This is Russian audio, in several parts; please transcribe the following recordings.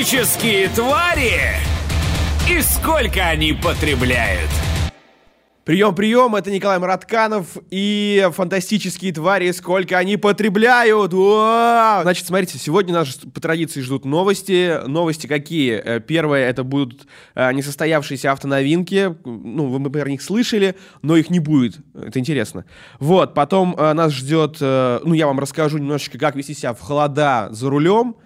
Фантастические твари и сколько они потребляют. Прием, прием, это Николай Маратканов и фантастические твари, сколько они потребляют. Уа! Значит, смотрите, сегодня нас по традиции ждут новости. Новости какие? Э, первое, это будут э, несостоявшиеся автоновинки. Ну, вы, про них слышали, но их не будет. Это интересно. Вот, потом э, нас ждет, ну, я вам расскажу немножечко, как вести себя в холода за рулем.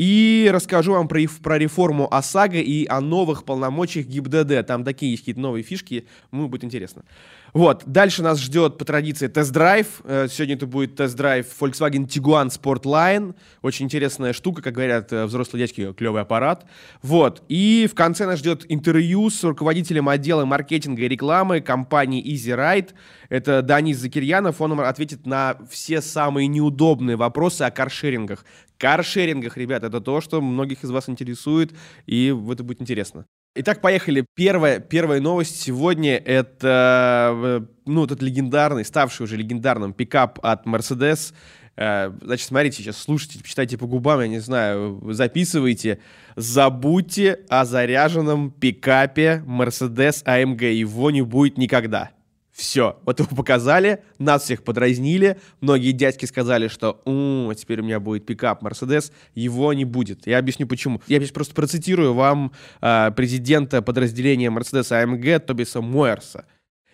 И расскажу вам про, про реформу ОСАГО и о новых полномочиях ГИБДД. Там такие есть какие-то новые фишки, ну, будет интересно. Вот, дальше нас ждет по традиции тест-драйв. Э, сегодня это будет тест-драйв Volkswagen Tiguan Sportline. Очень интересная штука, как говорят э, взрослые дядьки, клевый аппарат. Вот, и в конце нас ждет интервью с руководителем отдела маркетинга и рекламы компании Easy Ride. Это Данис Закирьянов. Он ответит на все самые неудобные вопросы о каршерингах. Каршерингах, ребят, это то, что многих из вас интересует, и это будет интересно. Итак, поехали. Первая, первая новость сегодня — это э, ну, этот легендарный, ставший уже легендарным пикап от Mercedes. Э, значит, смотрите, сейчас слушайте, читайте по губам, я не знаю, записывайте. Забудьте о заряженном пикапе Mercedes AMG. Его не будет никогда. Все, вот его показали, нас всех подразнили, многие дядьки сказали, что у теперь у меня будет пикап Мерседес, его не будет. Я объясню почему. Я здесь просто процитирую вам э, президента подразделения Мерседес AMG Тобиса Мойерса.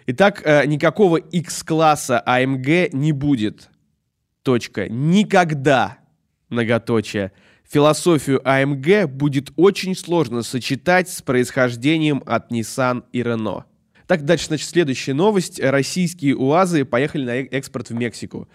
Итак, э, никакого X-класса AMG не будет. Точка. Никогда. Многоточие. Философию AMG будет очень сложно сочетать с происхождением от Nissan и Renault. Так, дальше, значит, следующая новость. Российские УАЗы поехали на э, экспорт в Мексику.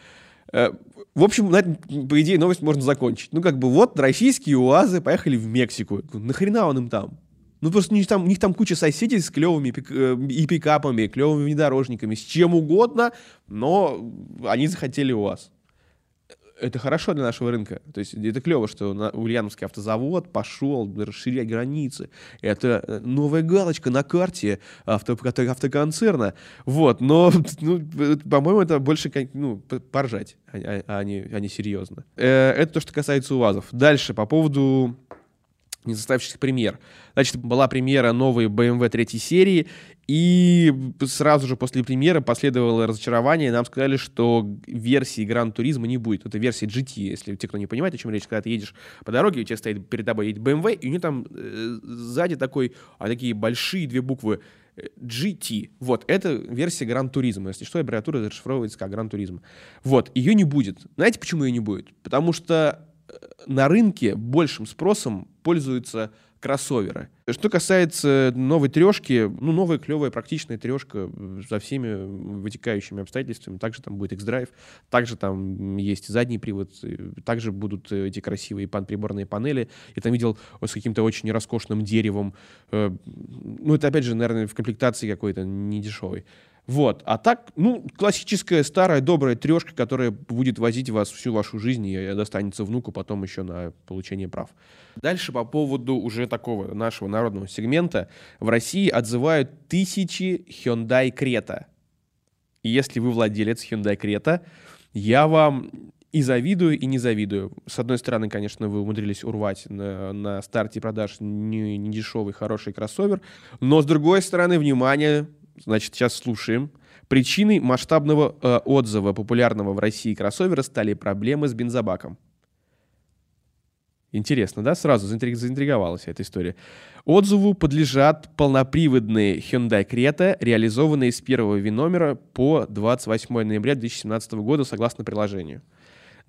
Э, в общем, на этом, по идее, новость можно закончить. Ну, как бы, вот, российские УАЗы поехали в Мексику. Нахрена он им там? Ну, просто у них там, у них там куча соседей с клевыми пик, э, и пикапами, клевыми внедорожниками, с чем угодно, но они захотели УАЗ это хорошо для нашего рынка. То есть это клево, что Ульяновский автозавод пошел расширять границы. Это э, новая галочка на карте авто, автоконцерна. Вот, но, ну, по-моему, это больше ну, поржать, а, а, а, не, а не серьезно. Э, это то, что касается УАЗов. Дальше, по поводу несостоявшихся премьер. Значит, была премьера новой BMW третьей серии, и сразу же после премьеры последовало разочарование. Нам сказали, что версии Gran Turismo не будет. Это версия GT, если те, кто не понимает, о чем речь. Когда ты едешь по дороге, у тебя стоит перед тобой едет BMW, и у нее там э, сзади такой, а такие большие две буквы э, GT. Вот, это версия Gran Turismo. Если что, аббревиатура зашифровывается как Gran Turismo. Вот, ее не будет. Знаете, почему ее не будет? Потому что э, на рынке большим спросом пользуются кроссоверы. Что касается новой трешки, ну, новая клевая практичная трешка со всеми вытекающими обстоятельствами. Также там будет X-Drive, также там есть задний привод, также будут эти красивые пан-приборные панели. Я там видел с каким-то очень роскошным деревом. Э, ну, это, опять же, наверное, в комплектации какой-то недешевой. Вот. А так, ну, классическая старая добрая трешка, которая будет возить вас всю вашу жизнь и достанется внуку потом еще на получение прав. Дальше по поводу уже такого нашего народного сегмента. В России отзывают тысячи Hyundai Creta. И если вы владелец Hyundai Creta, я вам и завидую, и не завидую. С одной стороны, конечно, вы умудрились урвать на, на старте продаж не, не хороший кроссовер, но с другой стороны, внимание, Значит, сейчас слушаем. Причиной масштабного э, отзыва популярного в России кроссовера стали проблемы с бензобаком. Интересно, да? Сразу заинтриговалась эта история. Отзыву подлежат полноприводные Hyundai Creta, реализованные с 1 виномера по 28 ноября 2017 года согласно приложению.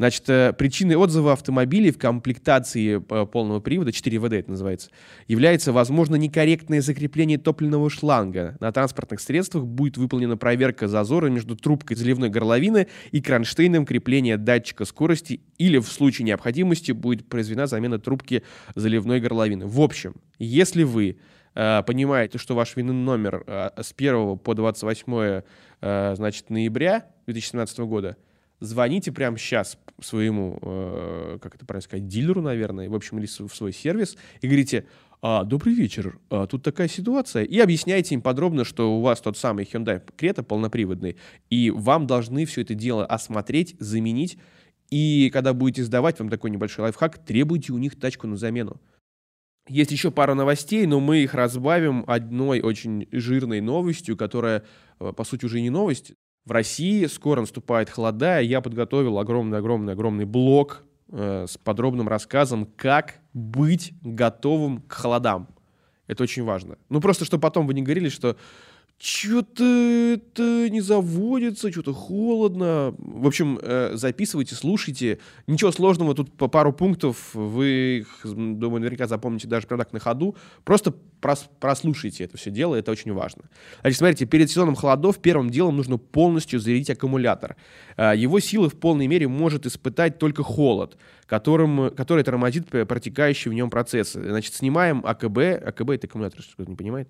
Значит, э, причиной отзыва автомобилей в комплектации э, полного привода, 4ВД это называется, является, возможно, некорректное закрепление топливного шланга. На транспортных средствах будет выполнена проверка зазора между трубкой заливной горловины и кронштейном крепления датчика скорости или в случае необходимости будет произведена замена трубки заливной горловины. В общем, если вы э, понимаете, что ваш винный номер с 1 по 28 э, значит, ноября 2017 года – звоните прямо сейчас своему, э, как это правильно сказать, дилеру, наверное, в общем, или в свой сервис, и говорите, а, добрый вечер, а, тут такая ситуация, и объясняйте им подробно, что у вас тот самый Hyundai Creta полноприводный, и вам должны все это дело осмотреть, заменить, и когда будете сдавать, вам такой небольшой лайфхак, требуйте у них тачку на замену. Есть еще пара новостей, но мы их разбавим одной очень жирной новостью, которая, э, по сути, уже не новость. В России скоро наступает холода, и я подготовил огромный-огромный-огромный блок э, с подробным рассказом, как быть готовым к холодам. Это очень важно. Ну, просто, чтобы потом вы не говорили, что что-то это не заводится, что-то холодно. В общем, э, записывайте, слушайте. Ничего сложного, тут по пару пунктов вы думаю, наверняка запомните даже прям так на ходу. Просто прос прослушайте это все дело, это очень важно. Значит, смотрите, перед сезоном холодов первым делом нужно полностью зарядить аккумулятор. Э, его силы в полной мере может испытать только холод, которым, который тормозит протекающие в нем процессы. Значит, снимаем АКБ, АКБ это аккумулятор, что кто-то не понимает,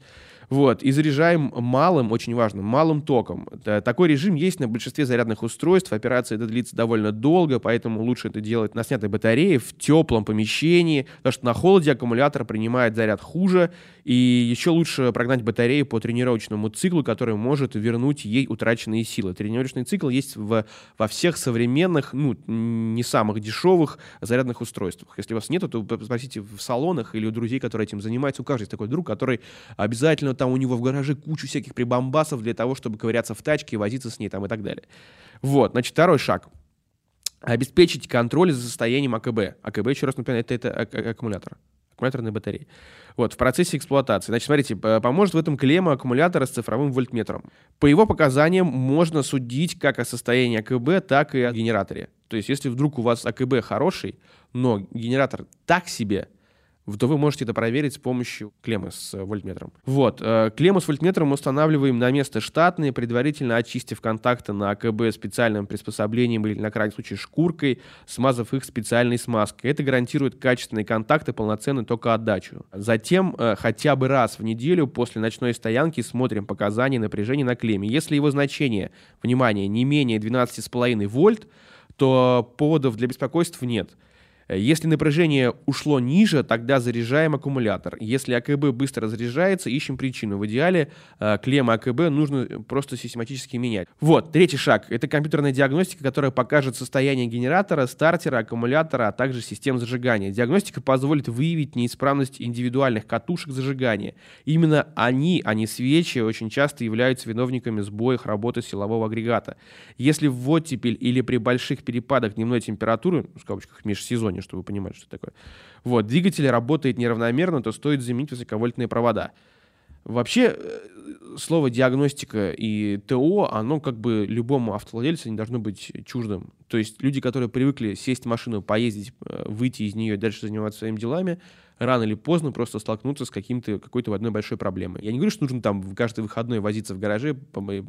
вот, и заряжаем малым, очень важно, малым током. Такой режим есть на большинстве зарядных устройств. Операция это длится довольно долго, поэтому лучше это делать на снятой батарее в теплом помещении, потому что на холоде аккумулятор принимает заряд хуже, и еще лучше прогнать батарею по тренировочному циклу, который может вернуть ей утраченные силы. Тренировочный цикл есть в, во всех современных, ну, не самых дешевых зарядных устройствах. Если у вас нет, то спросите в салонах или у друзей, которые этим занимаются. У каждого есть такой друг, который обязательно там у него в гараже кучу всяких прибамбасов для того, чтобы ковыряться в тачке, возиться с ней там и так далее. Вот, значит, второй шаг. Обеспечить контроль за состоянием АКБ. АКБ, еще раз напоминаю, это, это аккумулятор аккумуляторной батареи. Вот, в процессе эксплуатации. Значит, смотрите, поможет в этом клемма аккумулятора с цифровым вольтметром. По его показаниям можно судить как о состоянии АКБ, так и о генераторе. То есть, если вдруг у вас АКБ хороший, но генератор так себе – то вы можете это проверить с помощью клеммы с э, вольтметром. Вот, э, клемму с вольтметром устанавливаем на место штатное, предварительно очистив контакты на АКБ специальным приспособлением или, на крайний случай, шкуркой, смазав их специальной смазкой. Это гарантирует качественные контакты, полноценную токоотдачу. Затем э, хотя бы раз в неделю после ночной стоянки смотрим показания напряжения на клемме. Если его значение, внимание, не менее 12,5 вольт, то поводов для беспокойств нет. Если напряжение ушло ниже, тогда заряжаем аккумулятор. Если АКБ быстро заряжается, ищем причину. В идеале э, клеммы АКБ нужно просто систематически менять. Вот, третий шаг. Это компьютерная диагностика, которая покажет состояние генератора, стартера, аккумулятора, а также систем зажигания. Диагностика позволит выявить неисправность индивидуальных катушек зажигания. Именно они, а не свечи, очень часто являются виновниками сбоев работы силового агрегата. Если в оттепель или при больших перепадах дневной температуры, в скобочках межсезонье, чтобы вы понимали, что такое. Вот, двигатель работает неравномерно, то стоит заменить высоковольтные провода. Вообще, э, слово диагностика и ТО, оно как бы любому автовладельцу не должно быть чуждым. То есть люди, которые привыкли сесть в машину, поездить, э, выйти из нее дальше заниматься своими делами, рано или поздно просто столкнуться с каким-то, какой-то одной большой проблемой. Я не говорю, что нужно там каждый выходной возиться в гараже,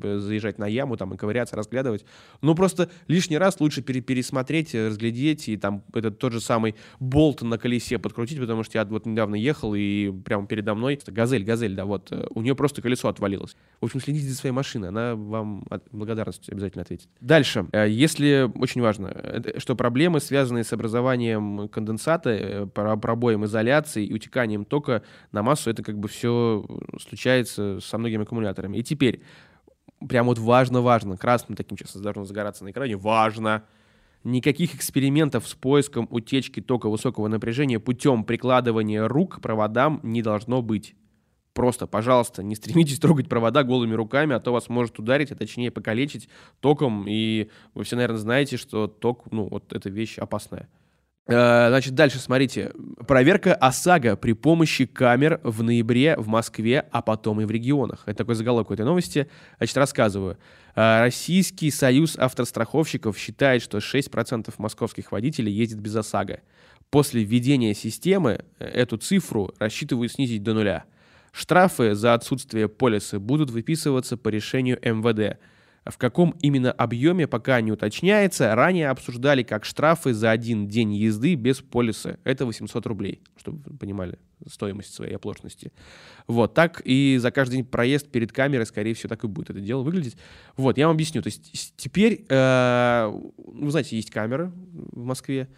заезжать на яму, там, и ковыряться, разглядывать, но просто лишний раз лучше пере пересмотреть, разглядеть, и там этот тот же самый болт на колесе подкрутить, потому что я вот недавно ехал, и прямо передо мной, газель, газель, да, вот, э, у нее просто колесо отвалилось. В общем, следите за своей машиной, она вам благодарность обязательно ответит. Дальше, э, если, очень важно, что проблемы, связанные с образованием конденсата, э, пробоем изоляции, и утеканием тока на массу, это как бы все случается со многими аккумуляторами. И теперь, прям вот важно-важно, красным таким сейчас должно загораться на экране, важно, никаких экспериментов с поиском утечки тока высокого напряжения путем прикладывания рук к проводам не должно быть. Просто, пожалуйста, не стремитесь трогать провода голыми руками, а то вас может ударить, а точнее покалечить током. И вы все, наверное, знаете, что ток, ну, вот эта вещь опасная. Э, значит, дальше смотрите. Проверка ОСАГО при помощи камер в ноябре в Москве, а потом и в регионах. Это такой заголовок этой новости. Значит, рассказываю. Э, Российский союз автостраховщиков считает, что 6% московских водителей ездят без ОСАГО. После введения системы э, эту цифру рассчитывают снизить до нуля. Штрафы за отсутствие полиса будут выписываться по решению МВД – в каком именно объеме пока не уточняется. Ранее обсуждали как штрафы за один день езды без полиса. Это 800 рублей, чтобы вы понимали стоимость своей оплошности. Вот, так и за каждый день проезд перед камерой, скорее всего, так и будет это дело выглядеть. Вот, я вам объясню. То есть теперь, э, вы знаете, есть камеры в Москве.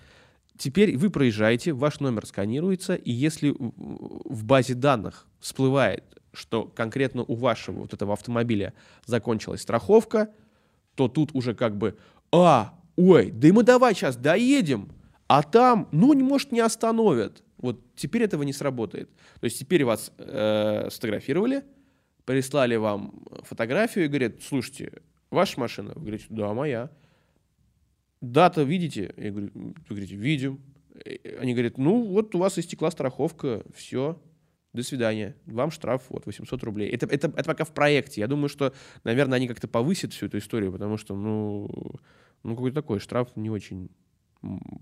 Теперь вы проезжаете, ваш номер сканируется, и если в базе данных всплывает что конкретно у вашего вот этого автомобиля закончилась страховка, то тут уже как бы, а, ой, да и мы давай сейчас доедем, а там, ну, может, не остановят. Вот теперь этого не сработает. То есть теперь вас э, сфотографировали, прислали вам фотографию и говорят, слушайте, ваша машина? Вы говорите, да, моя. Дата видите? Я говорю, вы говорите, видим. Они говорят, ну вот у вас истекла страховка, все, до свидания, вам штраф вот 800 рублей. Это, это, это пока в проекте. Я думаю, что, наверное, они как-то повысят всю эту историю, потому что, ну, ну какой-то такой штраф не очень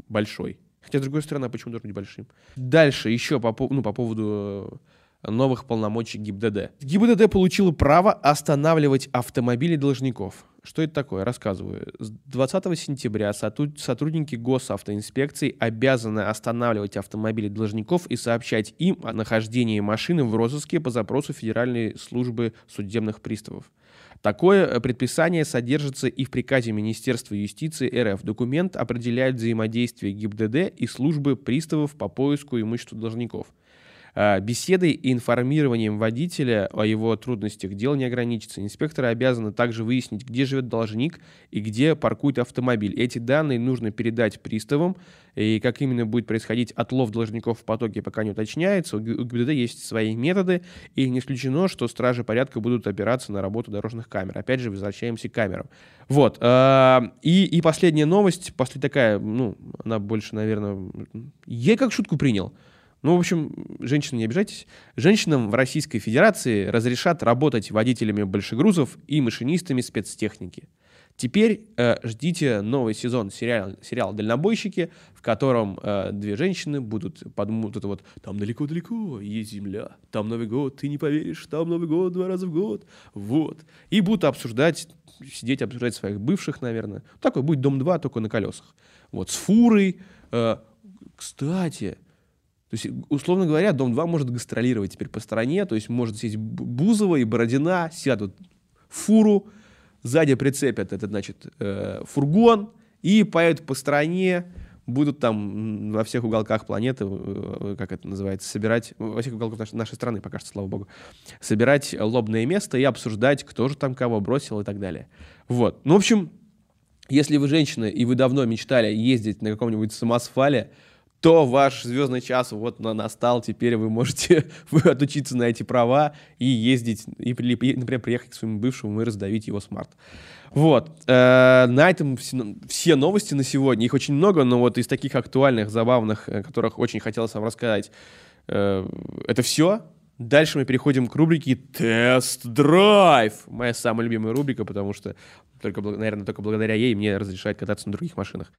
большой. Хотя, с другой стороны, а почему должен быть большим? Дальше еще по, ну, по поводу новых полномочий ГИБДД. ГИБДД получила право останавливать автомобили должников. Что это такое? Рассказываю. С 20 сентября сотрудники госавтоинспекции обязаны останавливать автомобили должников и сообщать им о нахождении машины в розыске по запросу Федеральной службы судебных приставов. Такое э, предписание содержится и в приказе Министерства юстиции РФ. Документ определяет взаимодействие ГИБДД и службы приставов по поиску имущества должников – беседой и информированием водителя о его трудностях дело не ограничится. Инспекторы обязаны также выяснить, где живет должник и где паркует автомобиль. Эти данные нужно передать приставам, и как именно будет происходить отлов должников в потоке, пока не уточняется. У ГИБДД есть свои методы, и не исключено, что стражи порядка будут опираться на работу дорожных камер. Опять же, возвращаемся к камерам. Вот. А, и, и последняя новость, после такая, ну, она больше, наверное, я как шутку принял. Ну, в общем, женщины, не обижайтесь. Женщинам в Российской Федерации разрешат работать водителями большегрузов и машинистами спецтехники. Теперь э, ждите новый сезон сериала, сериала «Дальнобойщики», в котором э, две женщины будут под вот это вот «Там далеко-далеко есть земля, там Новый год, ты не поверишь, там Новый год два раза в год». Вот. И будут обсуждать, сидеть обсуждать своих бывших, наверное. Такой будет «Дом-2», только на колесах. Вот, с фурой. Э, кстати, то есть, условно говоря, Дом-2 может гастролировать теперь по стране, то есть может сесть Бузова и Бородина, сядут в фуру, сзади прицепят этот, значит, э, фургон и поедут по стране, будут там во всех уголках планеты, э, как это называется, собирать, во всех уголках нашей, нашей страны, пока что, слава богу, собирать лобное место и обсуждать, кто же там кого бросил и так далее. Вот. Ну, в общем, если вы женщина и вы давно мечтали ездить на каком-нибудь самосфале, то ваш звездный час вот настал, теперь вы можете вы отучиться на эти права и ездить, и, например, приехать к своему бывшему и раздавить его смарт. Вот. Э, на этом все, новости на сегодня. Их очень много, но вот из таких актуальных, забавных, э, которых очень хотелось вам рассказать, э, это все. Дальше мы переходим к рубрике «Тест-драйв». Моя самая любимая рубрика, потому что, только, наверное, только благодаря ей мне разрешают кататься на других машинах.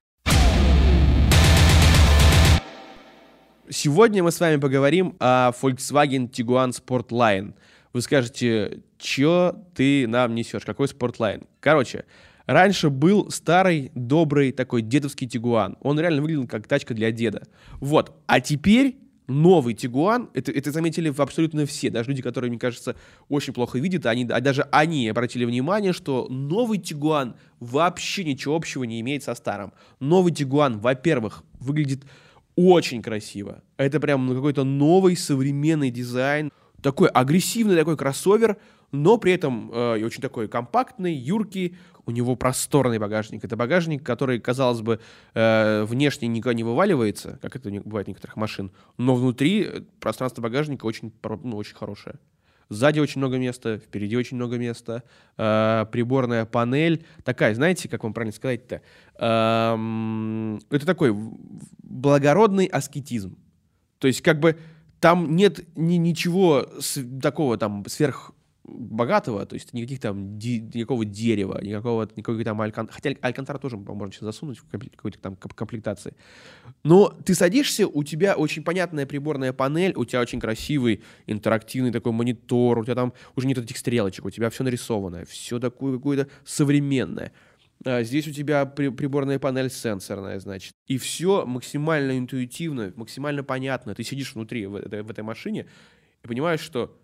Сегодня мы с вами поговорим о Volkswagen Tiguan Sportline. Вы скажете, что ты нам несешь? Какой Sportline? Короче, раньше был старый, добрый такой дедовский Тигуан. Он реально выглядел как тачка для деда. Вот. А теперь новый Тигуан, это, это заметили абсолютно все, даже люди, которые, мне кажется, очень плохо видят, они, а даже они обратили внимание, что новый Тигуан вообще ничего общего не имеет со старым. Новый Тигуан, во-первых, выглядит очень красиво. Это прям какой-то новый современный дизайн. Такой агрессивный такой кроссовер, но при этом э, очень такой компактный, юркий. У него просторный багажник. Это багажник, который, казалось бы, э, внешне никуда не вываливается, как это бывает у некоторых машин, но внутри пространство багажника очень, ну, очень хорошее. Сзади очень много места, впереди очень много места. Э, приборная панель такая, знаете, как вам правильно сказать-то? Э, это такой благородный аскетизм. То есть как бы там нет ни, ничего с, такого там сверх богатого, то есть никаких там ди, никакого дерева, никакого, никакой там алькан... Хотя алькантара тоже можно сейчас засунуть в какой-то там комплектации. Но ты садишься, у тебя очень понятная приборная панель, у тебя очень красивый интерактивный такой монитор, у тебя там уже нет этих стрелочек, у тебя все нарисованное, все такое какое-то современное. А здесь у тебя при, приборная панель сенсорная, значит. И все максимально интуитивно, максимально понятно. Ты сидишь внутри в в этой машине и понимаешь, что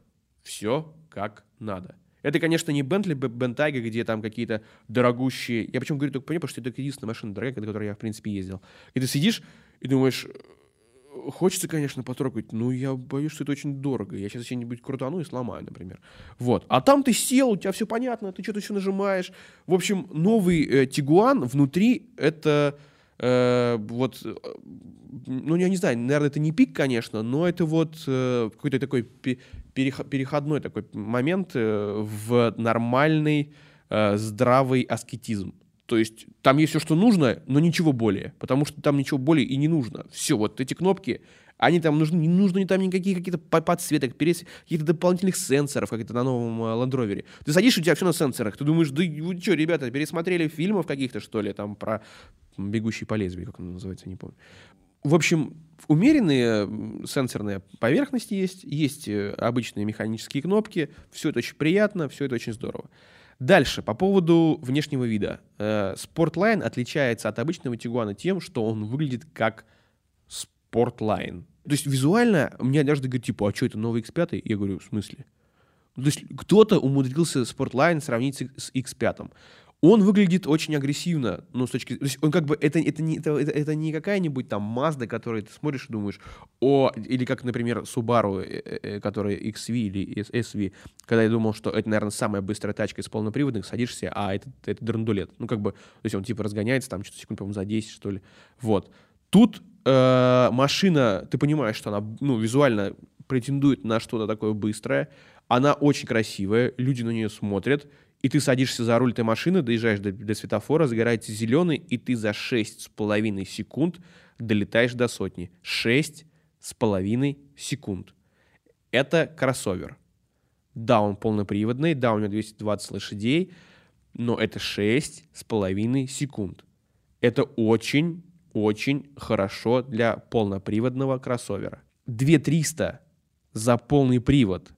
все как надо. Это, конечно, не Bentley Bentayga, где там какие-то дорогущие... Я почему говорю только по ней, потому что это единственная машина дорогая, на которой я, в принципе, ездил. И ты сидишь и думаешь, хочется, конечно, потрогать, но я боюсь, что это очень дорого. Я сейчас что-нибудь крутану и сломаю, например. Вот. А там ты сел, у тебя все понятно, ты что-то все нажимаешь. В общем, новый э, Тигуан внутри это э, вот ну, я не знаю, наверное, это не пик, конечно, но это вот э, какой-то такой переходной такой момент э, в нормальный, э, здравый аскетизм. То есть там есть все, что нужно, но ничего более, потому что там ничего более и не нужно. Все, вот эти кнопки, они там нужны, не нужны там никакие какие-то подсветок, каких-то дополнительных сенсоров, как это на новом э, Land Rover. Ты садишься, у тебя все на сенсорах, ты думаешь, да вы что, ребята, пересмотрели фильмов каких-то, что ли, там про «Бегущий по лезвию», как он называется, не помню. В общем, умеренные сенсорные поверхности есть, есть э, обычные механические кнопки, все это очень приятно, все это очень здорово. Дальше, по поводу внешнего вида. Э, Sportline отличается от обычного Тигуана тем, что он выглядит как Sportline. То есть визуально мне однажды говорят, типа, а что это новый X5? Я говорю, в смысле? То есть кто-то умудрился Sportline сравнить с X5 он выглядит очень агрессивно, ну, с точки... То есть он как бы... Это, это, не, это, это, это не какая-нибудь там Mazda, которую ты смотришь и думаешь, о... Или как, например, Subaru, э, э, которая XV или SV, когда я думал, что это, наверное, самая быстрая тачка из полноприводных, садишься, а это, это драндулет. Ну, как бы... То есть он типа разгоняется там что-то секунд, по-моему, за 10, что ли. Вот. Тут э, машина, ты понимаешь, что она, ну, визуально претендует на что-то такое быстрое, она очень красивая, люди на нее смотрят, и ты садишься за руль этой машины, доезжаешь до, до светофора, загорается зеленый, и ты за 6,5 секунд долетаешь до сотни. 6,5 секунд. Это кроссовер. Да, он полноприводный, да, у него 220 лошадей, но это 6,5 секунд. Это очень, очень хорошо для полноприводного кроссовера. 2300 за полный привод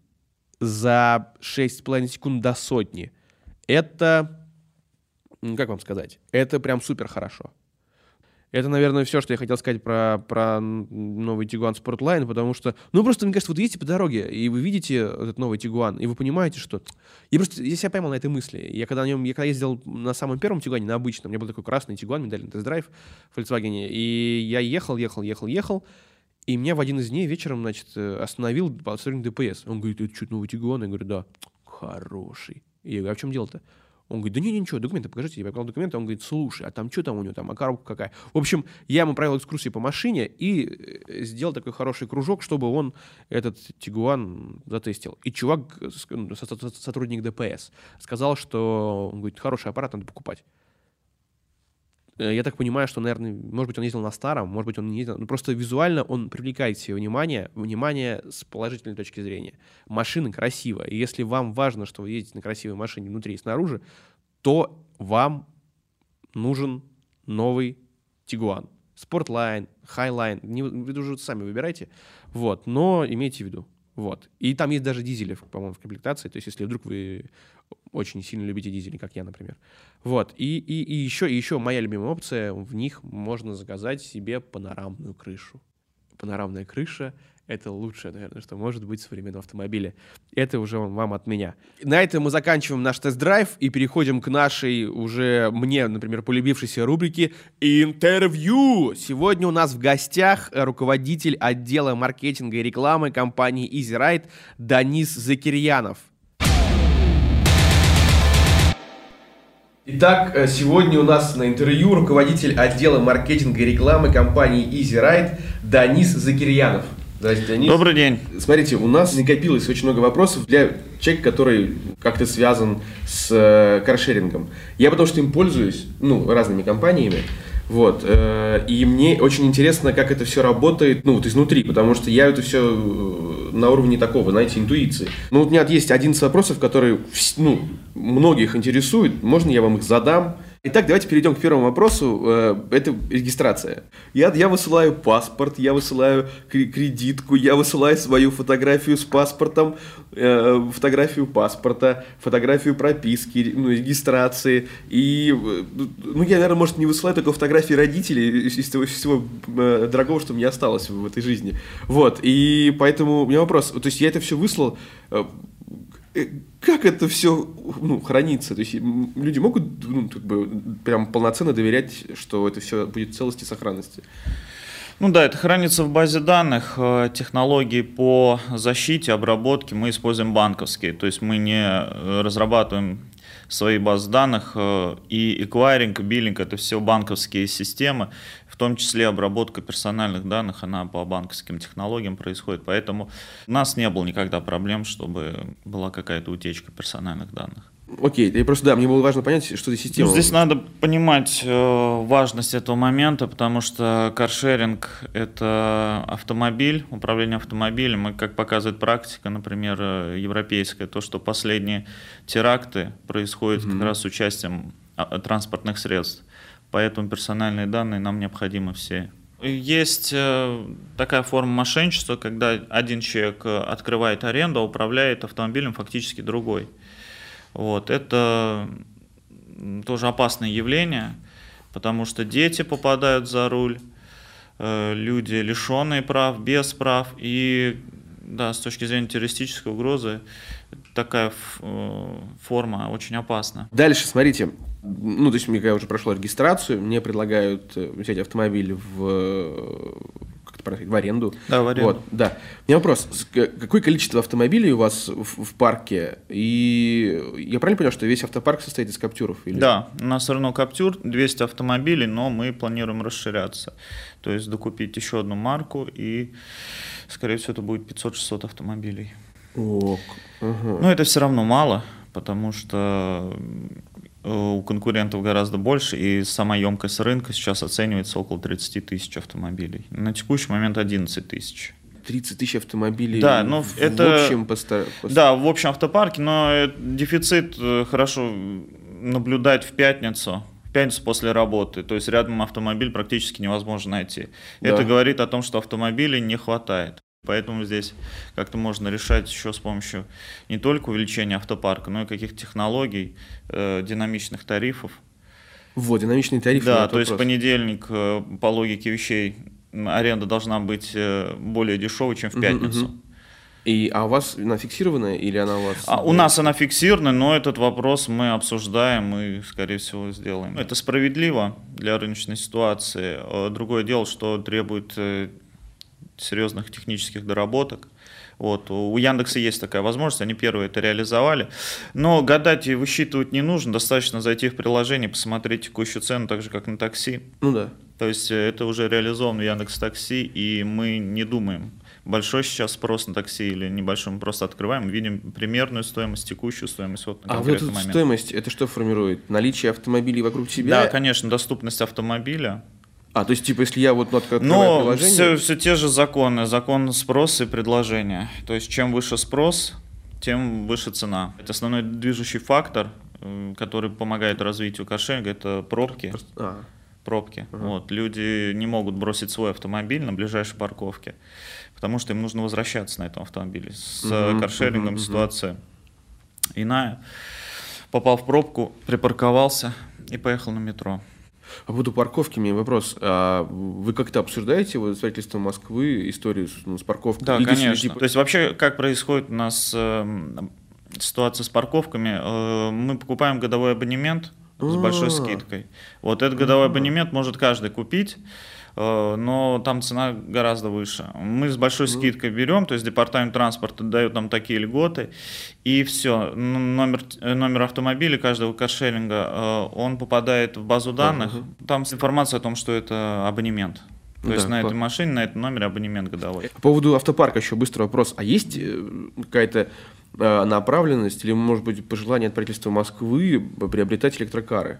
за 6,5 секунд до сотни – это, как вам сказать, это прям супер хорошо. Это, наверное, все, что я хотел сказать про, про новый Tiguan Sportline, потому что, ну, просто, мне кажется, вот едете по дороге, и вы видите этот новый Tiguan, и вы понимаете, что... Я просто, я себя поймал на этой мысли. Я когда, на нем, я когда ездил на самом первом Tiguan, на обычном, у меня был такой красный дали на тест-драйв в Volkswagen, и я ехал, ехал, ехал, ехал, и меня в один из дней вечером, значит, остановил по ДПС. Он говорит, это что, новый Tiguan? Я говорю, да. Хороший. И я говорю, а в чем дело-то? Он говорит, да не, ничего, документы покажите. Я показал документы, он говорит, слушай, а там что там у него там, а коробка какая? В общем, я ему провел экскурсию по машине и э, сделал такой хороший кружок, чтобы он этот Тигуан затестил. И чувак, ну, сотрудник ДПС, сказал, что, он говорит, хороший аппарат, надо покупать. Э, я так понимаю, что, наверное, может быть, он ездил на старом, может быть, он не ездил. Но просто визуально он привлекает себе внимание, внимание с положительной точки зрения. Машина красивая. И если вам важно, что вы ездите на красивой машине внутри и снаружи, то вам нужен новый Тигуан. Спортлайн, не, вы уже сами выбирайте. Вот, но имейте в виду. Вот. И там есть даже дизели, по-моему, в комплектации. То есть, если вдруг вы очень сильно любите дизели, как я, например. Вот. И, и, и, еще, и еще моя любимая опция, в них можно заказать себе панорамную крышу. Панорамная крыша — это лучшее, наверное, что может быть в современном автомобиле. Это уже вам от меня. На этом мы заканчиваем наш тест-драйв и переходим к нашей уже мне, например, полюбившейся рубрике «Интервью». Сегодня у нас в гостях руководитель отдела маркетинга и рекламы компании Easy Ride Данис Закирьянов. Итак, э, сегодня у нас на интервью руководитель отдела маркетинга и рекламы компании Easy Ride Данис Закирьянов. Здравствуйте, Денис. Добрый день. Смотрите, у нас накопилось очень много вопросов для человека, который как-то связан с э, каршерингом. Я потому что им пользуюсь, ну, разными компаниями. Вот. Э, и мне очень интересно, как это все работает, ну, вот изнутри, потому что я это все на уровне такого, знаете, интуиции. Ну, вот у меня есть 11 вопросов, которые, ну, многих интересуют. Можно я вам их задам? Итак, давайте перейдем к первому вопросу. Э, это регистрация. Я, я высылаю паспорт, я высылаю кредитку, я высылаю свою фотографию с паспортом, э, фотографию паспорта, фотографию прописки, ну, регистрации. И, э, ну, я, наверное, может, не высылаю только фотографии родителей из всего, всего дорогого, что мне осталось в этой жизни. Вот. И поэтому у меня вопрос. То есть я это все выслал как это все ну, хранится? То есть люди могут ну, как бы, прям полноценно доверять, что это все будет в целости и сохранности? Ну да, это хранится в базе данных. Э, технологии по защите, обработке мы используем банковские. То есть мы не разрабатываем свои базы данных, э, и эквайринг, и биллинг — это все банковские системы, в том числе обработка персональных данных, она по банковским технологиям происходит, поэтому у нас не было никогда проблем, чтобы была какая-то утечка персональных данных. Окей, я просто, да, мне было важно понять, что за система. Ну, здесь надо понимать э, важность этого момента, потому что каршеринг – это автомобиль, управление автомобилем, и, как показывает практика, например, э, европейская, то, что последние теракты происходят mm-hmm. как раз с участием а, транспортных средств. Поэтому персональные данные нам необходимы все. Есть э, такая форма мошенничества, когда один человек э, открывает аренду, а управляет автомобилем фактически другой. Вот, это тоже опасное явление, потому что дети попадают за руль, э, люди лишенные прав, без прав, и да, с точки зрения террористической угрозы такая э, форма очень опасна. Дальше, смотрите, ну, то есть, я уже прошла регистрацию, мне предлагают э, взять автомобиль в как в аренду. Да, в аренду. Вот, да. У меня вопрос. Какое количество автомобилей у вас в, в парке? И я правильно понял, что весь автопарк состоит из каптюров? Или... Да, у нас все равно каптюр, 200 автомобилей, но мы планируем расширяться. То есть докупить еще одну марку, и, скорее всего, это будет 500-600 автомобилей. Ок. Угу. Но это все равно мало, потому что у конкурентов гораздо больше, и сама емкость рынка сейчас оценивается около 30 тысяч автомобилей. На текущий момент 11 тысяч. 30 тысяч автомобилей да, но в, это, в общем поста... Да, в общем автопарке, но дефицит э, хорошо наблюдать в пятницу, в пятницу после работы. То есть рядом автомобиль практически невозможно найти. Да. Это говорит о том, что автомобилей не хватает. Поэтому здесь как-то можно решать еще с помощью не только увеличения автопарка, но и каких-то технологий, э, динамичных тарифов. Вот, динамичные тарифы. Да, то вопрос. есть понедельник, э, по логике вещей, аренда должна быть э, более дешевой, чем в пятницу. Угу, угу. И, а у вас она фиксированная или она у вас? А, у нас она фиксирована, но этот вопрос мы обсуждаем и, скорее всего, сделаем. Это справедливо для рыночной ситуации. Э, другое дело, что требует э, серьезных технических доработок. Вот. У Яндекса есть такая возможность, они первые это реализовали. Но гадать и высчитывать не нужно, достаточно зайти в приложение, посмотреть текущую цену, так же, как на такси. Ну да. То есть э, это уже реализовано в Яндекс Такси, и мы не думаем, большой сейчас спрос на такси или небольшой, мы просто открываем, видим примерную стоимость, текущую стоимость вот на А вот эту стоимость, это что формирует? Наличие автомобилей вокруг себя? Да, конечно, доступность автомобиля, а, то есть, типа, если я вот ну, открываю Но приложение... все, все те же законы, закон спроса и предложения. То есть, чем выше спрос, тем выше цена. Это основной движущий фактор, который помогает развитию кошелька, это пробки. А. Пробки. Ага. Вот. Люди не могут бросить свой автомобиль на ближайшей парковке, потому что им нужно возвращаться на этом автомобиле. С угу, каршерингом угу, ситуация угу. иная. Попал в пробку, припарковался и поехал на метро. По поводу парковки у меня вопрос. А вы как-то обсуждаете вот, с правительством Москвы историю с, ну, с парковкой? Да, Или конечно. Типа... То есть вообще как происходит у нас э, ситуация с парковками? Э, мы покупаем годовой абонемент с большой а. скидкой. Вот этот годовой абонемент может каждый купить. Э, но там цена гораздо выше. Мы с большой скидкой берем, то есть департамент транспорта дает нам такие льготы, и все, номер, номер автомобиля каждого каршеринга, э, он попадает в базу данных, uh-huh. там информация о том, что это абонемент. То да, есть на этой машине, на этом номере абонемент годовой. По поводу автопарка еще быстрый вопрос. А есть э, какая-то направленность или, может быть, пожелание от правительства Москвы приобретать электрокары?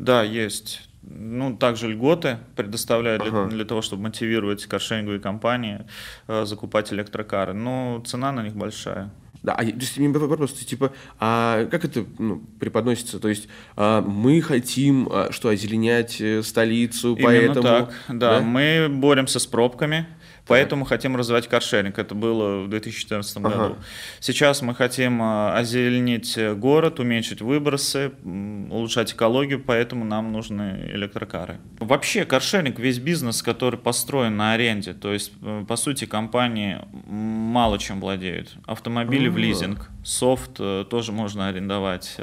Да, есть ну, также льготы предоставляют ага. для, для того, чтобы мотивировать каршеринговые компании э, закупать электрокары. Но цена на них большая. Да, а есть, вопрос, типа, а как это ну, преподносится? То есть а, мы хотим а, что, озеленять э, столицу, Именно поэтому... так, да, да, мы боремся с пробками, Поэтому хотим развивать каршеринг. Это было в 2014 ага. году. Сейчас мы хотим а, озеленить город, уменьшить выбросы, улучшать экологию, поэтому нам нужны электрокары. Вообще каршеринг, весь бизнес, который построен на аренде, то есть, э, по сути, компании мало чем владеют. Автомобили в лизинг, софт э, тоже можно арендовать.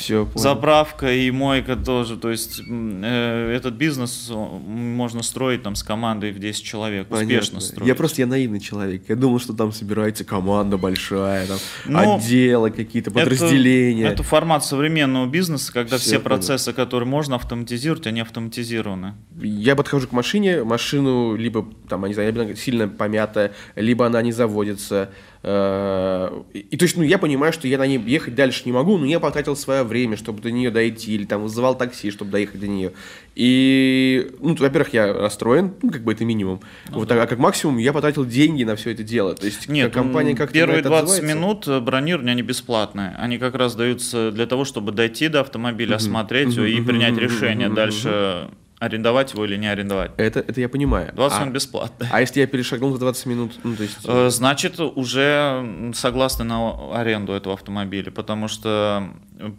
Все, Заправка и мойка тоже. То есть э, этот бизнес можно строить там с командой в 10 человек. Понятно. Успешно строить. Я просто я наивный человек. Я думал, что там собирается команда большая, там Но ну, отделы какие-то, подразделения. Это, это формат современного бизнеса, когда все, все процессы, которые можно автоматизировать, они автоматизированы. Я подхожу к машине, машину либо там, не знаю, сильно помятая, либо она не заводится и то есть, ну, я понимаю, что я на ней ехать дальше не могу, но я потратил свое время, чтобы до нее дойти, или там вызывал такси, чтобы доехать до нее. И, ну, во-первых, я расстроен, ну, как бы это минимум. Ну, вот, да. а как максимум я потратил деньги на все это дело. То есть, Нет, компания как Первые 20 минут бронирования, они бесплатные. Они как раз даются для того, чтобы дойти до автомобиля, осмотреть его и принять решение дальше арендовать его или не арендовать. Это, это я понимаю. 20 а, минут бесплатно. А если я перешагнул за 20 минут? Ну, то есть... Э, значит, уже согласны на аренду этого автомобиля, потому что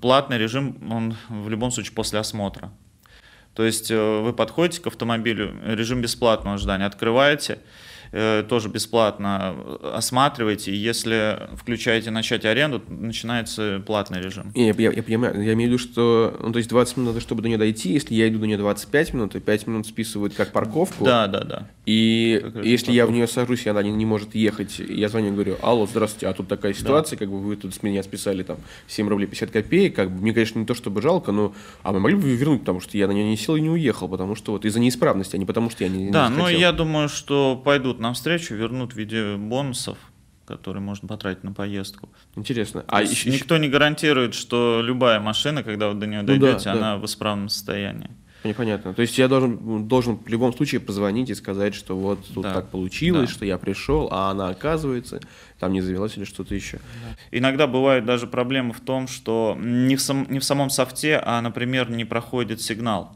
платный режим, он в любом случае после осмотра. То есть э, вы подходите к автомобилю, режим бесплатного ожидания, открываете, Э, тоже бесплатно осматриваете. Если включаете начать аренду, начинается платный режим. Я, я, я понимаю, я имею в виду, что ну, то есть 20 минут, чтобы до нее дойти, если я иду до нее 25 минут, то 5 минут списывают как парковку. Да, да, да. И как если я в нее сажусь, и она не, не может ехать, я звоню и говорю, алло, здравствуйте, а тут такая ситуация, да. как бы вы тут с меня списали там 7 рублей 50 копеек, как бы мне, конечно, не то чтобы жалко, но а мы могли бы вернуть, потому что я на нее не сел и не уехал, потому что вот из-за неисправности, а не потому что я не Да, не но я думаю, что пойдут навстречу, вернут в виде бонусов, которые можно потратить на поездку. Интересно. А еще, никто не гарантирует, что любая машина, когда вы до нее дойдете, ну, да, она да. в исправном состоянии. Непонятно. То есть я должен, должен в любом случае позвонить и сказать, что вот тут да. так получилось, да. что я пришел, а она оказывается, там не завелась или что-то еще. Да. Иногда бывают даже проблемы в том, что не в, сам, не в самом софте, а, например, не проходит сигнал.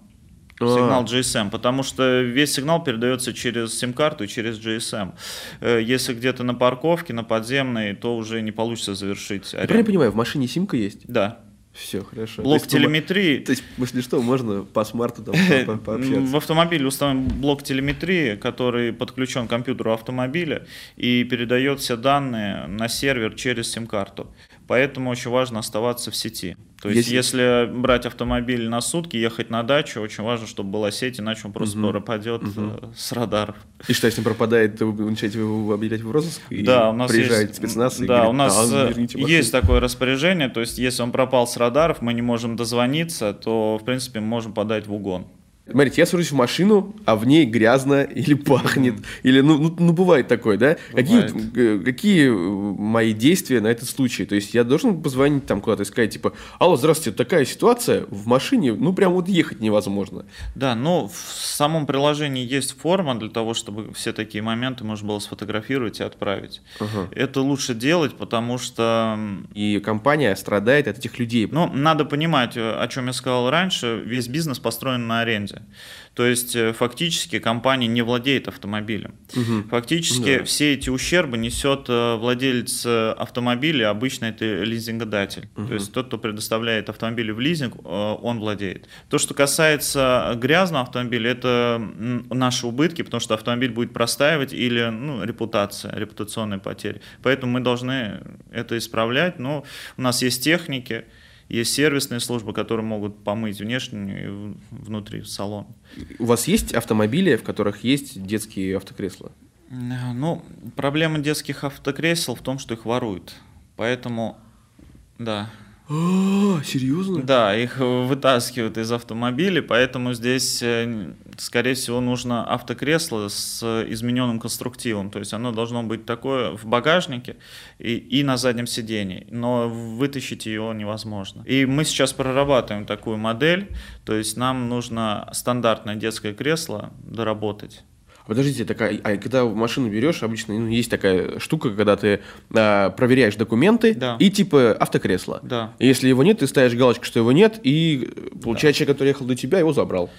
Сигнал GSM, потому что весь сигнал передается через сим-карту и через GSM. Э, если где-то на парковке, на подземной, то уже не получится завершить. Я правильно понимаю, в машине симка есть? Да. Все, хорошо. Блок то телеметрии. То есть, если что, можно по смарту там пообщаться. В автомобиле установлен блок телеметрии, который подключен к компьютеру автомобиля и передает все данные на сервер через сим-карту. Поэтому очень важно оставаться в сети. То есть, если... если брать автомобиль на сутки, ехать на дачу, очень важно, чтобы была сеть, иначе он просто угу. пропадет угу. с радаров. И что, если пропадает, то вы начинаете его объявлять в розыск? Да, у нас приезжает есть, спецназ и Да, говорит, у нас а, есть такое распоряжение, то есть, если он пропал с радаров, мы не можем дозвониться, то, в принципе, мы можем подать в угон. Смотрите, я сажусь в машину, а в ней грязно или пахнет, или, ну, ну, ну бывает такое, да? Бывает. Какие, какие мои действия на этот случай? То есть я должен позвонить там куда-то и сказать, типа, алло, здравствуйте, такая ситуация, в машине, ну, прям вот ехать невозможно. Да, но в самом приложении есть форма для того, чтобы все такие моменты можно было сфотографировать и отправить. Ага. Это лучше делать, потому что... И компания страдает от этих людей. Ну, надо понимать, о чем я сказал раньше, весь бизнес построен на аренде связи. То есть э, фактически компания не владеет автомобилем. Угу. Фактически да. все эти ущербы несет э, владелец э, автомобиля, обычно это лизингодатель. Угу. То есть тот, кто предоставляет автомобили в лизинг, он владеет. То, что касается грязного автомобиля, это наши убытки, потому что автомобиль будет простаивать или ну, репутация, репутационные потери. Поэтому мы должны это исправлять. Но у нас есть техники, есть сервисные службы, которые могут помыть внешнюю и внутри салон. У вас есть автомобили, в которых есть детские автокресла? Ну, проблема детских автокресел в том, что их воруют. Поэтому, да, а, серьезно? Да, их вытаскивают из автомобилей, поэтому здесь, э, скорее всего, нужно автокресло с измененным конструктивом. То есть оно должно быть такое в багажнике и, и на заднем сидении, но вытащить его невозможно. И мы сейчас прорабатываем такую модель, то есть нам нужно стандартное детское кресло доработать. Подождите, такая, а когда машину берешь, обычно ну, есть такая штука, когда ты а, проверяешь документы да. и типа автокресло. Да. Если его нет, ты ставишь галочку, что его нет, и получается, да. человек, который ехал до тебя, его забрал.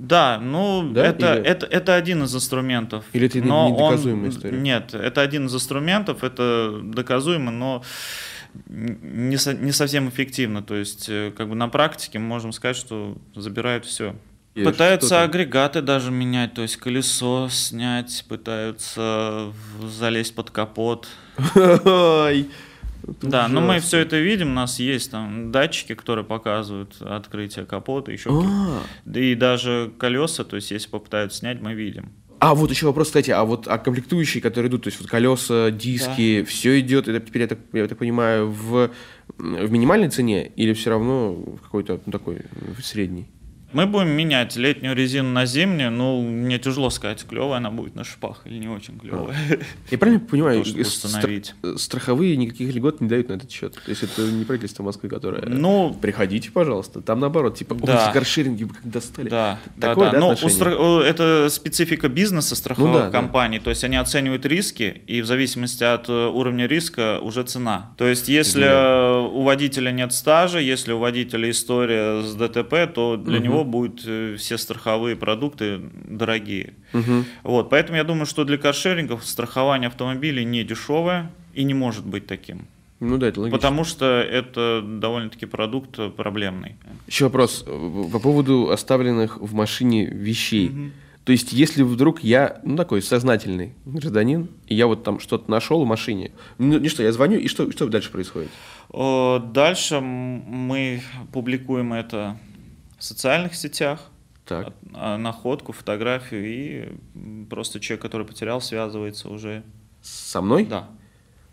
Да, ну да? Это, Или... это, это один из инструментов. Или это но недоказуемая он... история? Нет, это один из инструментов, это доказуемо, но не, со, не совсем эффективно. То есть, э, как бы на практике мы можем сказать, что забирают все. И пытаются агрегаты даже менять, то есть колесо снять, пытаются залезть под капот. Да, но мы все это видим, у нас есть там датчики, которые показывают открытие капота, еще А, да и даже колеса, то есть если попытаются снять, мы видим. А вот еще вопрос, кстати, а вот а комплектующие, которые идут, то есть вот колеса, диски, все идет, это теперь, я так, я так понимаю, в, в минимальной цене или все равно в какой-то ну, такой в средний? Мы будем менять летнюю резину на зимнюю, ну, мне тяжело сказать, клевая она будет на шипах или не очень клевая. Я правильно понимаю, стра- страховые никаких льгот не дают на этот счет? То есть это не правительство Москвы, которое... Ну, Приходите, пожалуйста. Там наоборот, типа, Да. ой, каршеринги вы как достали. Да, Такое, да. да, Ну, у отношение? стра- о, это специфика бизнеса страховых Ну да, да. компаний. То есть они оценивают риски, и в зависимости от э, уровня риска уже цена. То есть если э, у водителя нет стажа, если у водителя история с ДТП, то для него будут э, все страховые продукты дорогие. Мгм. Вот, поэтому я думаю, что для каршерингов страхование автомобилей не дешевое и не может быть таким. Ну да, это логично. Потому что это довольно-таки продукт проблемный. Еще вопрос по поводу оставленных в машине вещей. То есть, если вдруг я, ну, такой сознательный гражданин, и я вот там что-то нашел в машине, ну, не что, я звоню, и что, что дальше происходит? Э, Дальше мы публикуем это в социальных сетях, Так. от- а, находку, фотографию, и просто человек, который потерял, связывается уже. Со мной? Да.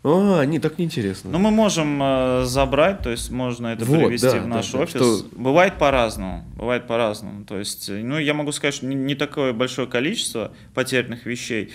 А, не, так неинтересно. Но мы можем э, забрать, то есть можно это Вот, привести да, в да, наш да, офис. что- Бывает по-разному, бывает по-разному. То есть, ну, я могу сказать, что не, не такое большое количество потерянных вещей.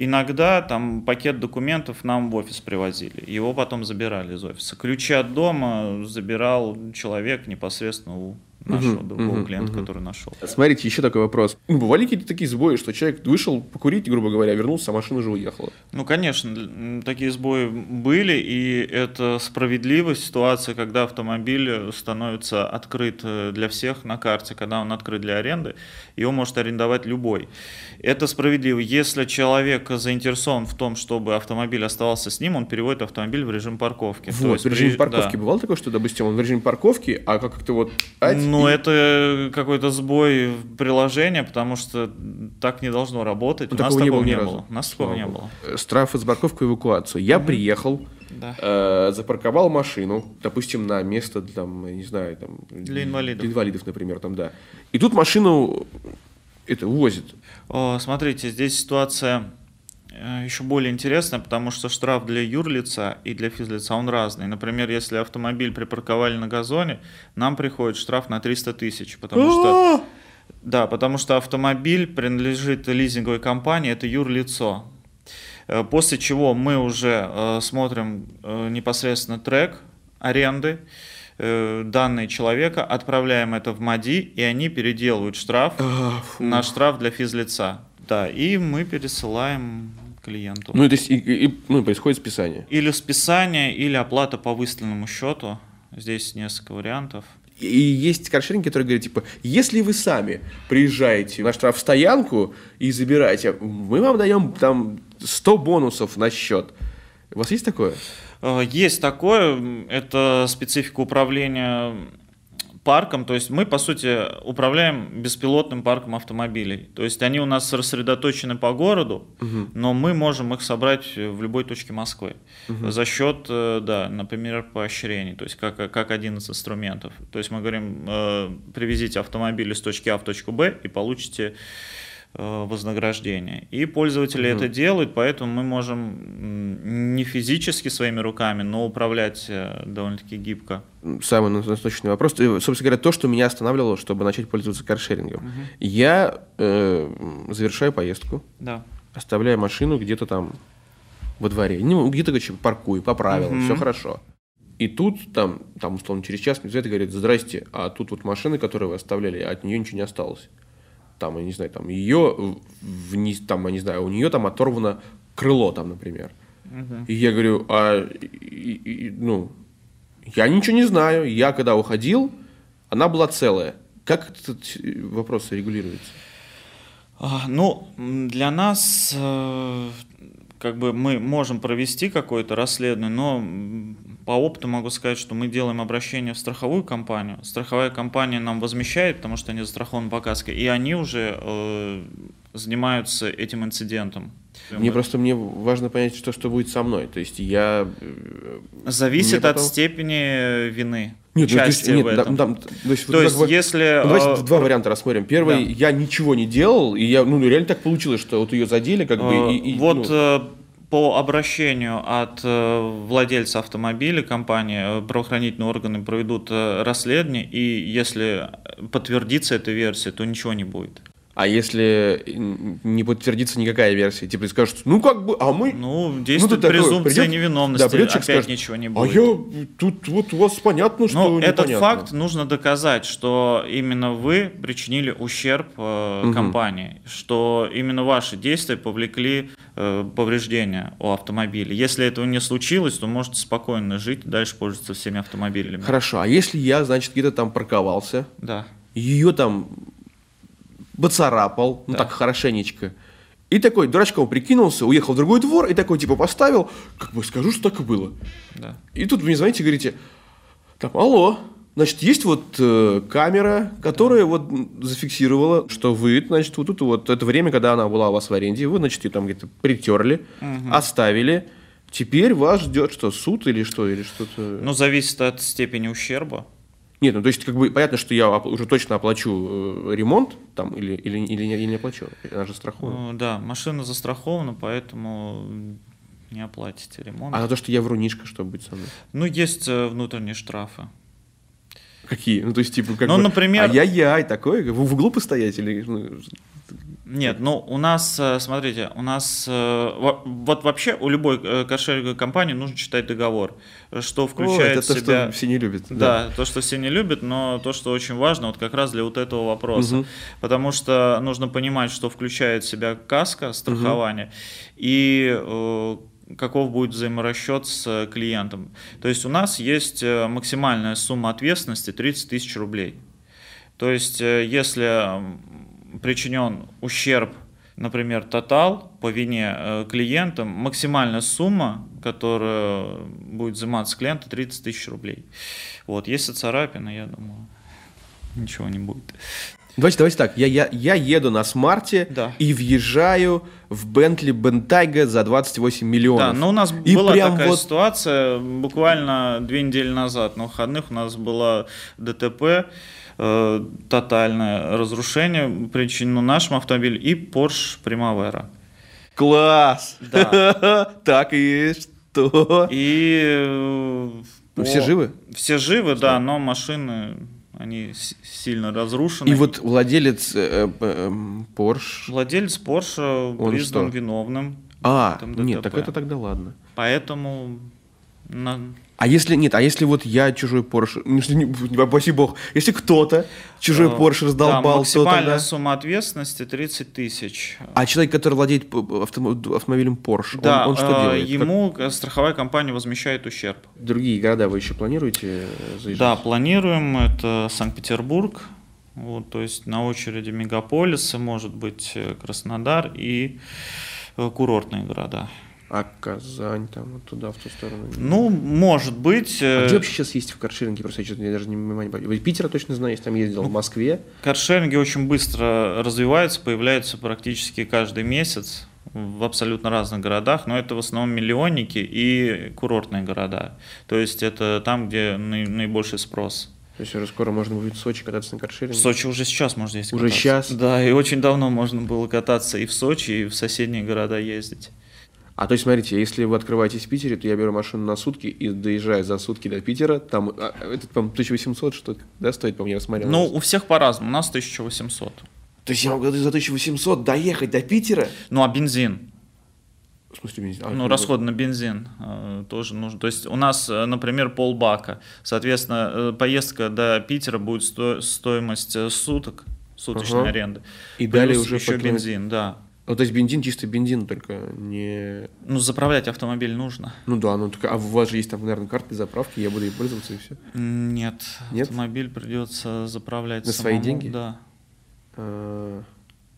Иногда там пакет документов нам в офис привозили, его потом забирали из офиса. Ключи от дома забирал человек непосредственно у нашего Мгм, другого мгм, клиента, мгм. который нашел. Смотрите, еще такой вопрос. Бывали какие-то такие сбои, что человек вышел покурить, грубо говоря, вернулся, а машина уже уехала? Ну, конечно, такие сбои были, и это справедливая ситуация, когда автомобиль становится открыт э, для всех на карте, когда он открыт для аренды, его может арендовать любой. Это справедливо. Если человек заинтересован в том, чтобы автомобиль оставался с ним, он переводит автомобиль в режим парковки. То Вот, есть в режиме при- парковки да. бывало такое, что, допустим, он в режиме парковки, а как-то вот... ать, Ну, и- это какой-то сбой приложения, потому что так не должно работать. Ну, У нас такого не было не было. У нас такого не было. Э, Штрафы за парковку и эвакуацию. Я приехал, Да. э, запарковал машину, допустим, на место, там, не знаю, там... Для инвалидов. Для инвалидов, например, там, да. И тут машину это увозит. О, смотрите, здесь ситуация э, еще более интересная, потому что штраф для юрлица и для физлица он разный. Например, если автомобиль припарковали на газоне, нам приходит штраф на 300 тысяч, потому что да, потому что автомобиль принадлежит лизинговой компании, это юрлицо. Э, После чего мы уже э, смотрим э, непосредственно трек аренды, э, данные человека, отправляем это в МАДИ, и они переделывают штраф А, на штраф для физлица. Да, и мы пересылаем клиенту. Ну, то есть, и, и- ну, происходит списание. Или списание, или оплата по выставленному счету. Здесь несколько вариантов. И есть каршеринги, которые говорят, типа, если вы сами приезжаете на штрафстоянку и забираете, мы вам даем там 100 бонусов на счет. У вас есть такое? Э, Есть такое, это специфика управления парком, то есть мы, по сути, управляем беспилотным парком автомобилей. То есть они у нас рассредоточены по городу, но мы можем их собрать в любой точке Москвы за счет, э, да, например, поощрений, то есть как, как один из инструментов. То есть мы говорим, э, привезите автомобиль из точки А в точку Б и получите вознаграждение. И пользователи это делают, поэтому мы можем не физически своими руками, но управлять э, довольно-таки гибко. Самый насущный вопрос. И, Собственно говоря, то, что меня останавливало, чтобы начать пользоваться каршерингом. Я э, завершаю поездку, Да. оставляю машину где-то там во дворе. Ну, где-то, короче, паркую, по правилам, Мгм. все хорошо. И тут, там, там, условно, через час мне говорят, здрасте, а тут вот машина, которую вы оставляли, от нее ничего не осталось. Там, я не знаю, там, ее вниз, там, я не знаю, у нее там оторвано крыло, там, например. И я говорю, а, и- и- ну, я ничего не знаю. Я, когда уходил, она была целая. Как этот э, вопрос регулируется? А, Ну, для нас, э, как бы мы можем провести какое-то расследование, но по опыту могу сказать, что мы делаем обращение в страховую компанию. Страховая компания нам возмещает, потому что они застрахованы по каске, и они уже э, занимаются этим инцидентом. Мне просто мне важно понять, что, что будет со мной. То есть я... э, Зависит потом- от степени вины. Нет, ну, то есть, нет, в да, этом. там- то есть, вот То как есть, бы- если... Ну, давайте э, два варианта рассмотрим. Первый, да. я ничего не делал, и я, ну, реально так получилось, что вот ее задели, как бы, Э, и, и, вот ну, э, по обращению от э, владельца автомобиля компании э, правоохранительные органы проведут расследование, и если подтвердится эта версия, то ничего не будет. А если не подтвердится никакая версия, типа скажут, ну как бы, а мы... Ну, действует тут такое, презумпция придет- невиновности, да, придет опять скажет, ничего не А будет. я тут вот у вас понятно, что Но этот непонятно». факт нужно доказать, что именно вы причинили ущерб э, Мгм. компании, что именно ваши действия повлекли э, повреждения у автомобиля. Если этого не случилось, то можете спокойно жить дальше пользоваться всеми автомобилями. Хорошо, а если я, значит, где-то там парковался, Да. ее там поцарапал, ну Да. так хорошенечко, и такой дурачком прикинулся, уехал в другой двор, и такой типа поставил, как бы скажу, что так и было. Да. И тут вы мне звоните и говорите, там, алло, значит, есть вот э, камера, которая вот м, зафиксировала, что вы, значит, вот тут вот это время, когда она была у вас в аренде, вы, значит, ее там где-то притерли, оставили, теперь вас ждет что, суд или что, или что-то... Ну, зависит от степени ущерба. Нет, ну то есть, как бы, понятно, что я уже точно оплачу э, ремонт там, или, или, или, не, или не оплачу, она же страхована. Э, Да, машина застрахована, поэтому не оплатите ремонт. А на то, что я врунишка, что будет со мной? Ну, есть э, внутренние штрафы. Какие? Ну, то есть, типа, как Ну, бы, например- ай-яй-яй, такое, в, в углу постоять или... Нет, ну у нас, э, смотрите, у нас э, во- вот вообще у любой э, каршеринговой компании нужно читать договор, что включает О, это то, себя... что все не любят. Да, то, что все не любят, но то, что очень важно, вот как раз для вот этого вопроса. Мгм. Потому что нужно понимать, что включает в себя каска, страхование, и э, каков будет взаиморасчет с клиентом. То есть у нас есть максимальная сумма ответственности 30 тысяч рублей. То есть если причинен ущерб, например, тотал по вине э, клиента, максимальная сумма, которая будет взиматься с клиента, 30 тысяч рублей. Вот, если царапина, я думаю, ничего не будет. Давайте, давайте так, я, я, я еду на смарте Да. и въезжаю в Бентли Бентайга за 28 миллионов. Да, но у нас И была такая вот- ситуация буквально две недели назад на выходных у нас была ДТП, э, тотальное разрушение причинено нашим автомобилем и Porsche Primavera. Класс! Да. так и что? И э, Ну, все живы? Все живы, да, но машины они сильно разрушены. И вот владелец э, э, эм, Porsche... владелец Porsche Он признан что? виновным, А, нет, так это тогда ладно. поэтому на- А если нет, а если вот я чужой Porsche, ну, не, не упаси бог, если кто-то чужой э, Porsche да, раздолбал, то максимальная тогда... сумма ответственности 30 тысяч. А человек, который владеет автомобилем Porsche, он- Да, он, что э, делает? Как- ему э, страховая компания возмещает ущерб. другие города вы еще планируете заезжать? Да, планируем. Это Санкт-Петербург. Вот, то есть на очереди мегаполисы, может быть, Краснодар и курортные города. А Казань там вот туда, в ту сторону? Ну, может быть. А э, где вообще сейчас есть в каршеринге? Просто я, что-то- я даже не понимаю. Вы Питера точно знаю, я там ездил, Ну, в Москве. Каршеринги очень быстро развиваются, появляются практически каждый месяц в абсолютно разных городах, но это в основном миллионники и курортные города. То есть это там, где наи- наибольший спрос. То есть уже скоро можно будет в Сочи кататься на В каршеринге. Сочи уже сейчас можно здесь Уже кататься. щас? Да, и очень давно можно было кататься и в Сочи, и в соседние города ездить. А то есть, смотрите, если вы открываетесь в Питере, то я беру машину на сутки и доезжаю за сутки до Питера. Там, а, этот, по 1800 что да, стоит, по мне, я смотрел. Ну, у всех по-разному, у нас 1800. то есть я могу за 1800 доехать до Питера? Ну, а бензин? В смысле, бензин? А, Ну, как расход на бензин э, тоже нужен. То есть у нас, э, например, полбака. Соответственно, э, поездка до Питера будет сто- стоимость э, суток, суточной Ага. аренды. И Плюс далее уже еще по бензин, да. Ну, то есть бензин, чисто бензин, только не... Ну, заправлять автомобиль нужно. Ну да, ну так, а у вас же есть там, наверное, карты заправки, я буду ей пользоваться и все. Нет, Нет? автомобиль придется заправлять На свои самому, деньги? Да. А,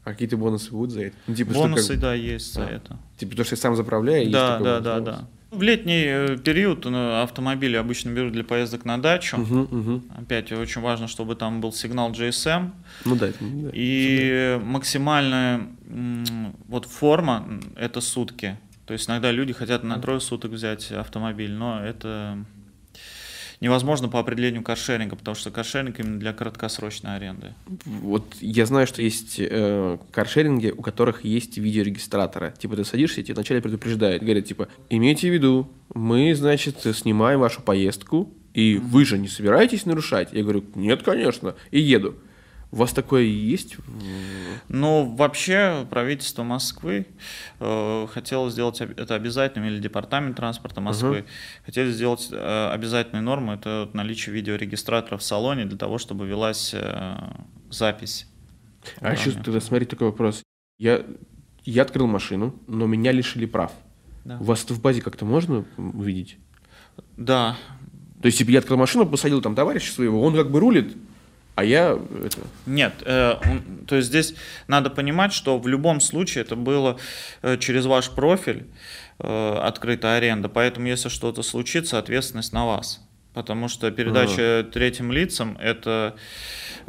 а какие-то бонусы будут за это? Ну, типа, что Бонусы, как- да, есть за А. это. Типа, то, что я сам заправляю, есть Да, да, да, бонус? да. В летний э, период э, автомобили обычно берут для поездок на дачу. Мгм, мгм. Опять очень важно, чтобы там был сигнал GSM. Ну да, это, да. И максимальная м, вот форма это сутки. То есть иногда люди хотят на трое суток взять автомобиль, но это невозможно по определению каршеринга, потому что каршеринг именно для краткосрочной аренды. Вот я знаю, что есть э, каршеринги, у которых есть видеорегистраторы. Типа ты садишься, и тебе вначале предупреждают. Говорят, типа, имейте в виду, мы, значит, снимаем вашу поездку, и вы же не собираетесь нарушать? Я говорю, нет, конечно, и еду. У вас такое есть? Ну, вообще правительство Москвы э, хотело сделать это обязательным, или департамент транспорта Москвы хотели сделать э, обязательной нормой, это наличие видеорегистратора в салоне для того, чтобы велась э, запись. А еще управления. тогда смотри такой вопрос. Я, я открыл машину, но меня лишили прав. Да. У вас это в базе как-то можно увидеть? Да, То есть, типа, я открыл машину, посадил там товарища своего, он как бы рулит, а я это... Нет, э, то есть здесь надо понимать, что в любом случае это было э, через ваш профиль э, открытая аренда, поэтому если что-то случится, ответственность на вас. Потому что передача третьим лицам это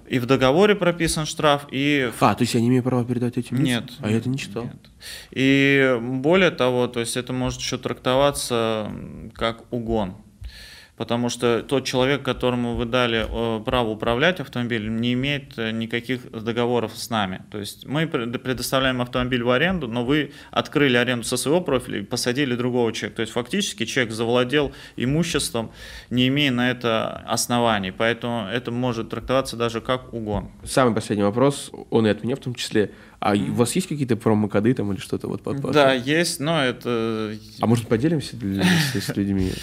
и в договоре прописан штраф, и А, то есть я не имею права передать этим лицам? Нет. А я это не читал. Нет. И более того, то есть это может еще трактоваться как угон. Потому что тот человек, которому вы дали э, право управлять автомобилем, не имеет э, никаких договоров с нами. То есть мы пред- предоставляем автомобиль в аренду, но вы открыли аренду со своего профиля и посадили другого человека. То есть фактически человек завладел имуществом, не имея на это оснований. Поэтому это может трактоваться даже как угон. Самый последний вопрос, он и от меня в том числе. А у вас есть какие-то промокоды там или что-то вот под- Да, есть, но это А может поделимся для- с, с людьми?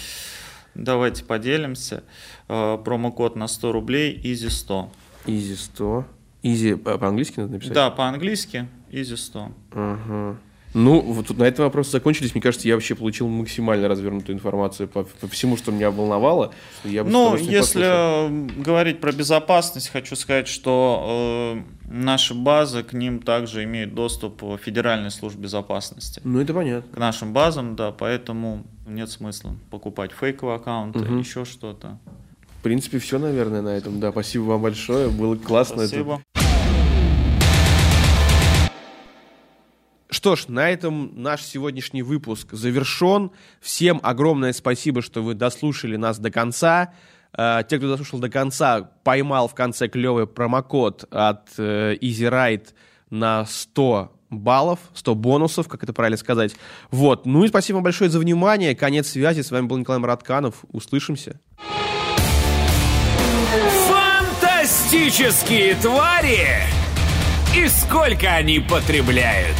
Давайте поделимся. Э, Промокод на 100 рублей Easy 100. Easy 100. Easy по- по-английски надо написать? Да, по-английски Easy 100. Ага. Ну, вот тут на этом вопросы закончились. Мне кажется, я вообще получил максимально развернутую информацию по, по всему, что меня волновало. Я бы Ну, если послушал. э, говорить про безопасность, хочу сказать, что э, наши базы, к ним также имеют доступ Федеральной службе безопасности. Ну, это понятно. К нашим базам, да, поэтому нет смысла покупать фейковые аккаунты, Мгм. еще что-то. В принципе, все, наверное, на этом. Да, спасибо вам большое. Было классно. это. Что ж, на этом наш сегодняшний выпуск завершен. Всем огромное спасибо, что вы дослушали нас до конца. Э, Те, кто дослушал до конца, поймал в конце клевый промокод от э, Easy Ride на 100 баллов, 100 бонусов, как это правильно сказать. Вот. Ну и спасибо вам большое за внимание. Конец связи. С вами был Николай Маратканов. Услышимся. Фантастические твари! И сколько они потребляют?